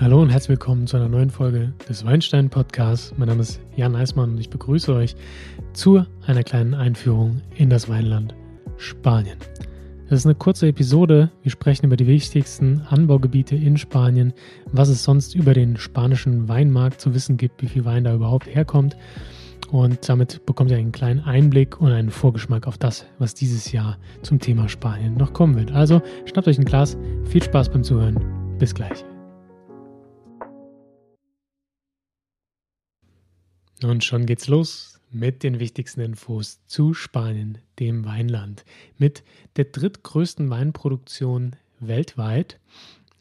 Hallo und herzlich willkommen zu einer neuen Folge des Weinstein Podcasts. Mein Name ist Jan Eismann und ich begrüße euch zu einer kleinen Einführung in das Weinland Spanien. Das ist eine kurze Episode. Wir sprechen über die wichtigsten Anbaugebiete in Spanien, was es sonst über den spanischen Weinmarkt zu wissen gibt, wie viel Wein da überhaupt herkommt. Und damit bekommt ihr einen kleinen Einblick und einen Vorgeschmack auf das, was dieses Jahr zum Thema Spanien noch kommen wird. Also schnappt euch ein Glas, viel Spaß beim Zuhören. Bis gleich. Und schon geht's los mit den wichtigsten Infos zu Spanien, dem Weinland, mit der drittgrößten Weinproduktion weltweit.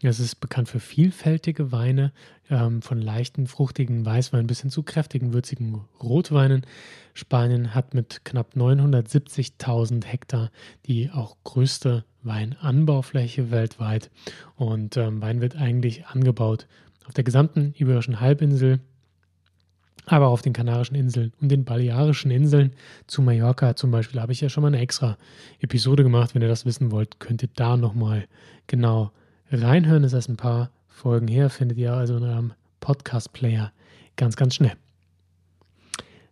Es ist bekannt für vielfältige Weine, ähm, von leichten, fruchtigen Weißweinen bis hin zu kräftigen, würzigen Rotweinen. Spanien hat mit knapp 970.000 Hektar die auch größte Weinanbaufläche weltweit. Und ähm, Wein wird eigentlich angebaut auf der gesamten Iberischen Halbinsel, aber auf den Kanarischen Inseln und den Balearischen Inseln zu Mallorca zum Beispiel habe ich ja schon mal eine extra Episode gemacht. Wenn ihr das wissen wollt, könnt ihr da nochmal genau reinhören. Das ist ein paar Folgen her, findet ihr also in eurem Podcast-Player ganz, ganz schnell.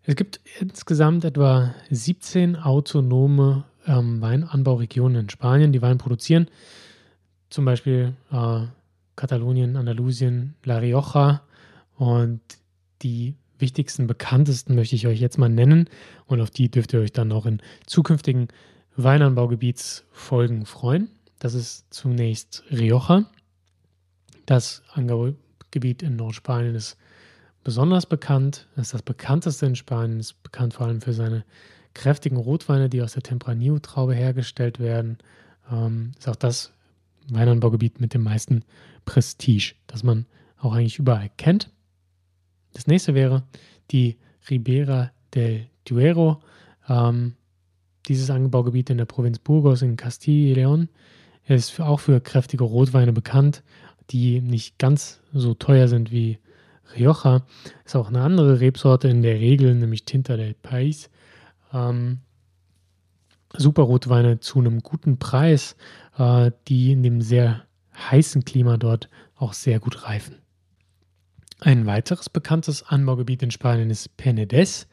Es gibt insgesamt etwa 17 autonome ähm, Weinanbauregionen in Spanien, die Wein produzieren. Zum Beispiel äh, Katalonien, Andalusien, La Rioja. Und die wichtigsten, bekanntesten möchte ich euch jetzt mal nennen und auf die dürft ihr euch dann auch in zukünftigen Weinanbaugebietsfolgen freuen. Das ist zunächst Rioja. Das Anbaugebiet in Nordspanien ist besonders bekannt. Das ist das bekannteste in Spanien, ist bekannt vor allem für seine kräftigen Rotweine, die aus der Tempranillo-Traube hergestellt werden. Ähm, ist auch das Weinanbaugebiet mit dem meisten Prestige, das man auch eigentlich überall kennt. Das nächste wäre die Ribera del Duero. Ähm, dieses Anbaugebiet in der Provinz Burgos in Castilla y León ist auch für kräftige Rotweine bekannt, die nicht ganz so teuer sind wie Rioja. Ist auch eine andere Rebsorte in der Regel, nämlich Tinta del País. Ähm, super Rotweine zu einem guten Preis, äh, die in dem sehr heißen Klima dort auch sehr gut reifen. Ein weiteres bekanntes Anbaugebiet in Spanien ist Penedès.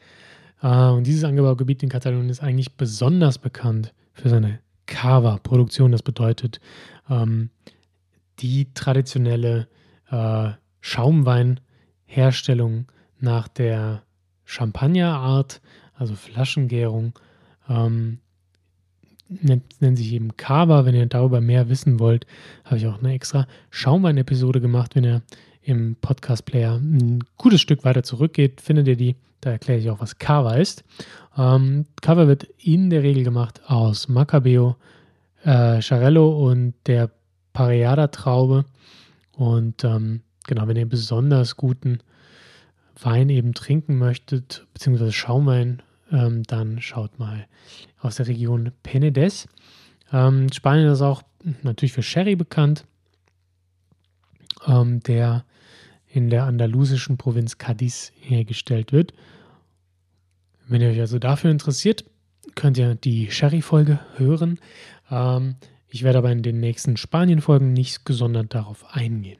Äh, und dieses Anbaugebiet in Katalonien ist eigentlich besonders bekannt für seine Cava-Produktion. Das bedeutet ähm, die traditionelle äh, Schaumweinherstellung nach der Champagnerart, also Flaschengärung. Ähm, nennt, nennt sich eben Cava. Wenn ihr darüber mehr wissen wollt, habe ich auch eine extra Schaumwein-Episode gemacht. Wenn ihr im Podcast-Player ein gutes Stück weiter zurückgeht, findet ihr die. Da erkläre ich auch, was Cava ist. Ähm, Cava wird in der Regel gemacht aus Macabeo, äh, Charello und der Pareada-Traube. Und ähm, genau, wenn ihr besonders guten Wein eben trinken möchtet, beziehungsweise Schaumwein, ähm, dann schaut mal aus der Region Penedès. Ähm, Spanien ist auch natürlich für Sherry bekannt, ähm, der in der andalusischen Provinz Cadiz hergestellt wird. Wenn ihr euch also dafür interessiert, könnt ihr die Sherry-Folge hören. Ähm, ich werde aber in den nächsten Spanien-Folgen nicht gesondert darauf eingehen.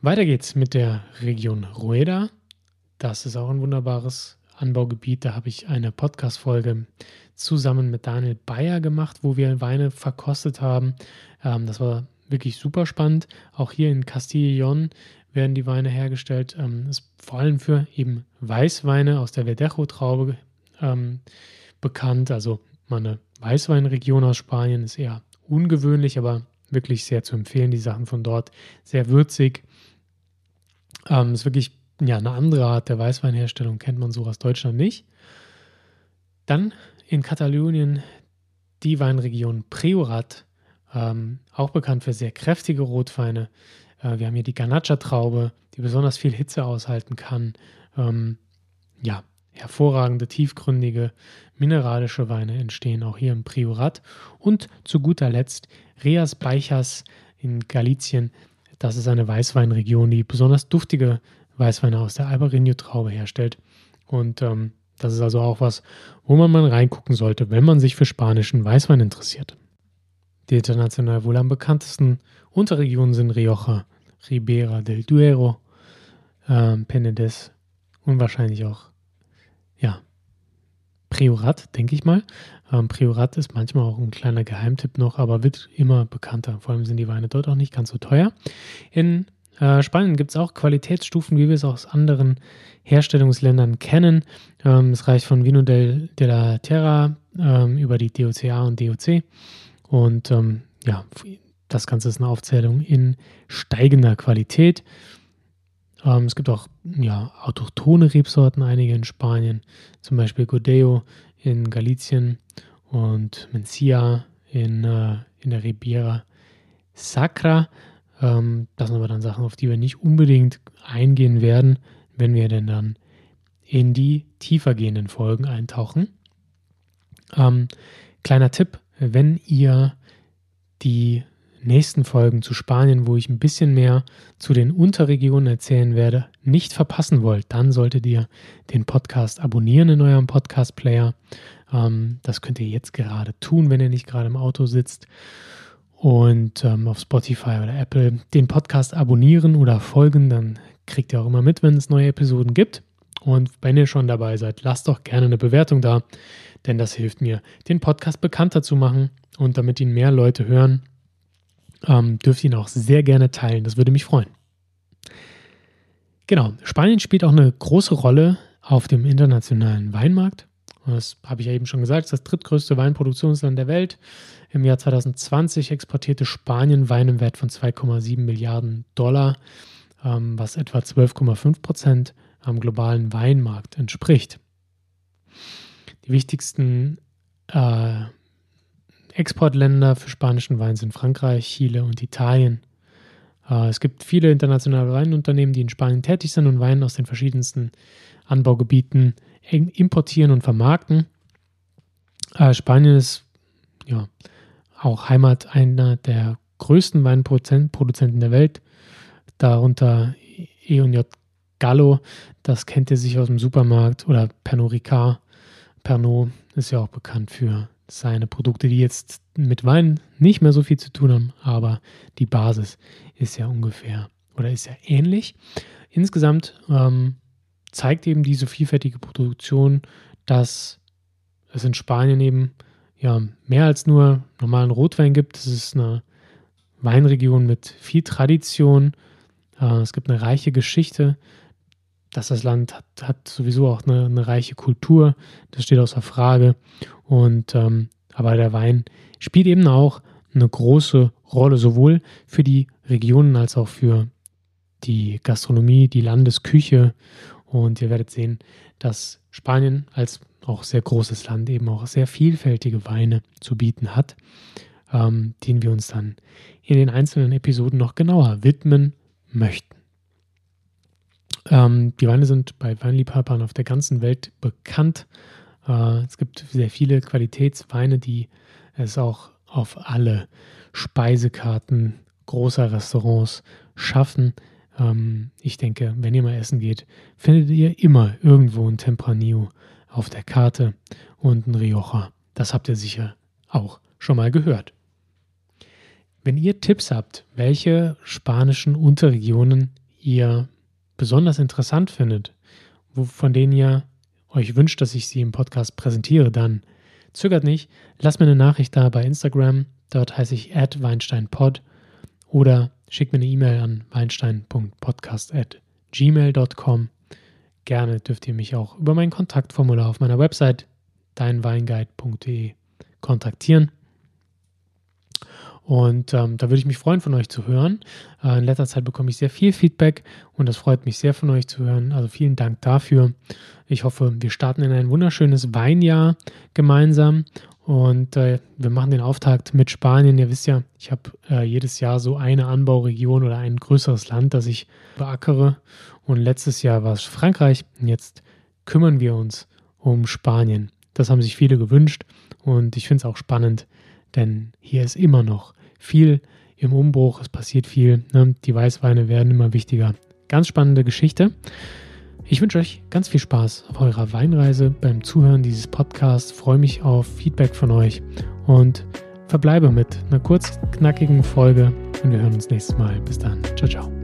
Weiter geht's mit der Region Rueda. Das ist auch ein wunderbares Anbaugebiet. Da habe ich eine Podcast-Folge zusammen mit Daniel Bayer gemacht, wo wir Weine verkostet haben. Ähm, das war wirklich super spannend. Auch hier in Castillon werden die Weine hergestellt. Ähm, ist vor allem für eben Weißweine aus der Verdejo-Traube ähm, bekannt. Also meine Weißweinregion aus Spanien ist eher ungewöhnlich, aber wirklich sehr zu empfehlen. Die Sachen von dort sehr würzig. Ähm, ist wirklich ja, eine andere Art der Weißweinherstellung, kennt man so aus Deutschland nicht. Dann in Katalonien die Weinregion Priorat ähm, auch bekannt für sehr kräftige Rotweine. Äh, wir haben hier die Ganacha-Traube, die besonders viel Hitze aushalten kann. Ähm, ja, hervorragende, tiefgründige, mineralische Weine entstehen auch hier im Priorat. Und zu guter Letzt Reas Beichas in Galizien. Das ist eine Weißweinregion, die besonders duftige Weißweine aus der Albarino-Traube herstellt. Und ähm, das ist also auch was, wo man mal reingucken sollte, wenn man sich für spanischen Weißwein interessiert. Die international wohl am bekanntesten Unterregionen sind Rioja, Ribera del Duero, ähm, Penedès und wahrscheinlich auch, ja, Priorat, denke ich mal. Ähm, Priorat ist manchmal auch ein kleiner Geheimtipp noch, aber wird immer bekannter. Vor allem sind die Weine dort auch nicht ganz so teuer. In äh, Spanien gibt es auch Qualitätsstufen, wie wir es aus anderen Herstellungsländern kennen. Ähm, es reicht von Vino del, de la Terra ähm, über die DOCA und DOC. Und ähm, ja, das Ganze ist eine Aufzählung in steigender Qualität. Ähm, es gibt auch ja, autochthone Rebsorten, einige in Spanien, zum Beispiel Godeo in Galicien und Mencia in, äh, in der Ribiera Sacra. Ähm, das sind aber dann Sachen, auf die wir nicht unbedingt eingehen werden, wenn wir denn dann in die tiefer gehenden Folgen eintauchen. Ähm, kleiner Tipp, wenn ihr die nächsten Folgen zu Spanien, wo ich ein bisschen mehr zu den Unterregionen erzählen werde, nicht verpassen wollt, dann solltet ihr den Podcast abonnieren in eurem Podcast-Player. Ähm, das könnt ihr jetzt gerade tun, wenn ihr nicht gerade im Auto sitzt. Und ähm, auf Spotify oder Apple den Podcast abonnieren oder folgen, dann kriegt ihr auch immer mit, wenn es neue Episoden gibt. Und wenn ihr schon dabei seid, lasst doch gerne eine Bewertung da, denn das hilft mir, den Podcast bekannter zu machen und damit ihn mehr Leute hören ähm, dürft ihr ihn auch sehr gerne teilen. Das würde mich freuen. Genau, Spanien spielt auch eine große Rolle auf dem internationalen Weinmarkt. Das habe ich ja eben schon gesagt, ist das drittgrößte Weinproduktionsland der Welt. Im Jahr 2020 exportierte Spanien Wein im Wert von 2,7 Milliarden Dollar, ähm, was etwa 12,5 Prozent am globalen Weinmarkt entspricht. Die wichtigsten äh, Exportländer für spanischen Wein sind Frankreich, Chile und Italien. Äh, es gibt viele internationale Weinunternehmen, die in Spanien tätig sind und Wein aus den verschiedensten Anbaugebieten importieren und vermarkten. Äh, Spanien ist ja auch Heimat einer der größten Weinproduzenten der Welt, darunter E&J Gallo, das kennt ihr sich aus dem Supermarkt, oder Pernod Ricard. Pernod ist ja auch bekannt für seine Produkte, die jetzt mit Wein nicht mehr so viel zu tun haben, aber die Basis ist ja ungefähr oder ist ja ähnlich. Insgesamt ähm, zeigt eben diese vielfältige Produktion, dass es in Spanien eben ja mehr als nur normalen Rotwein gibt. Es ist eine Weinregion mit viel Tradition. Äh, es gibt eine reiche Geschichte. Dass das Land hat, hat sowieso auch eine, eine reiche Kultur. Das steht außer Frage. Und ähm, aber der Wein spielt eben auch eine große Rolle, sowohl für die Regionen als auch für die Gastronomie, die Landesküche. Und ihr werdet sehen, dass Spanien als auch sehr großes Land eben auch sehr vielfältige Weine zu bieten hat, ähm, denen wir uns dann in den einzelnen Episoden noch genauer widmen möchten. Ähm, die Weine sind bei Weinliebhabern auf der ganzen Welt bekannt. Äh, es gibt sehr viele Qualitätsweine, die es auch auf alle Speisekarten großer Restaurants schaffen. Ähm, ich denke, wenn ihr mal essen geht, findet ihr immer irgendwo ein Tempranillo auf der Karte und ein Rioja. Das habt ihr sicher auch schon mal gehört. Wenn ihr Tipps habt, welche spanischen Unterregionen ihr besonders interessant findet, von denen ihr euch wünscht, dass ich sie im Podcast präsentiere, dann zögert nicht, lasst mir eine Nachricht da bei Instagram, dort heiße ich weinsteinpod oder schickt mir eine E-Mail an weinstein.podcast@gmail.com. Gerne dürft ihr mich auch über mein Kontaktformular auf meiner Website deinweinguide.de kontaktieren. Und ähm, da würde ich mich freuen, von euch zu hören. Äh, in letzter Zeit bekomme ich sehr viel Feedback und das freut mich sehr, von euch zu hören. Also vielen Dank dafür. Ich hoffe, wir starten in ein wunderschönes Weinjahr gemeinsam und äh, wir machen den Auftakt mit Spanien. Ihr wisst ja, ich habe äh, jedes Jahr so eine Anbauregion oder ein größeres Land, das ich beackere. Und letztes Jahr war es Frankreich. Und jetzt kümmern wir uns um Spanien. Das haben sich viele gewünscht und ich finde es auch spannend, denn hier ist immer noch viel im Umbruch, es passiert viel, ne? die Weißweine werden immer wichtiger. Ganz spannende Geschichte. Ich wünsche euch ganz viel Spaß auf eurer Weinreise beim Zuhören dieses Podcasts. Freue mich auf Feedback von euch und verbleibe mit einer kurz knackigen Folge und wir hören uns nächstes Mal. Bis dann. Ciao, ciao.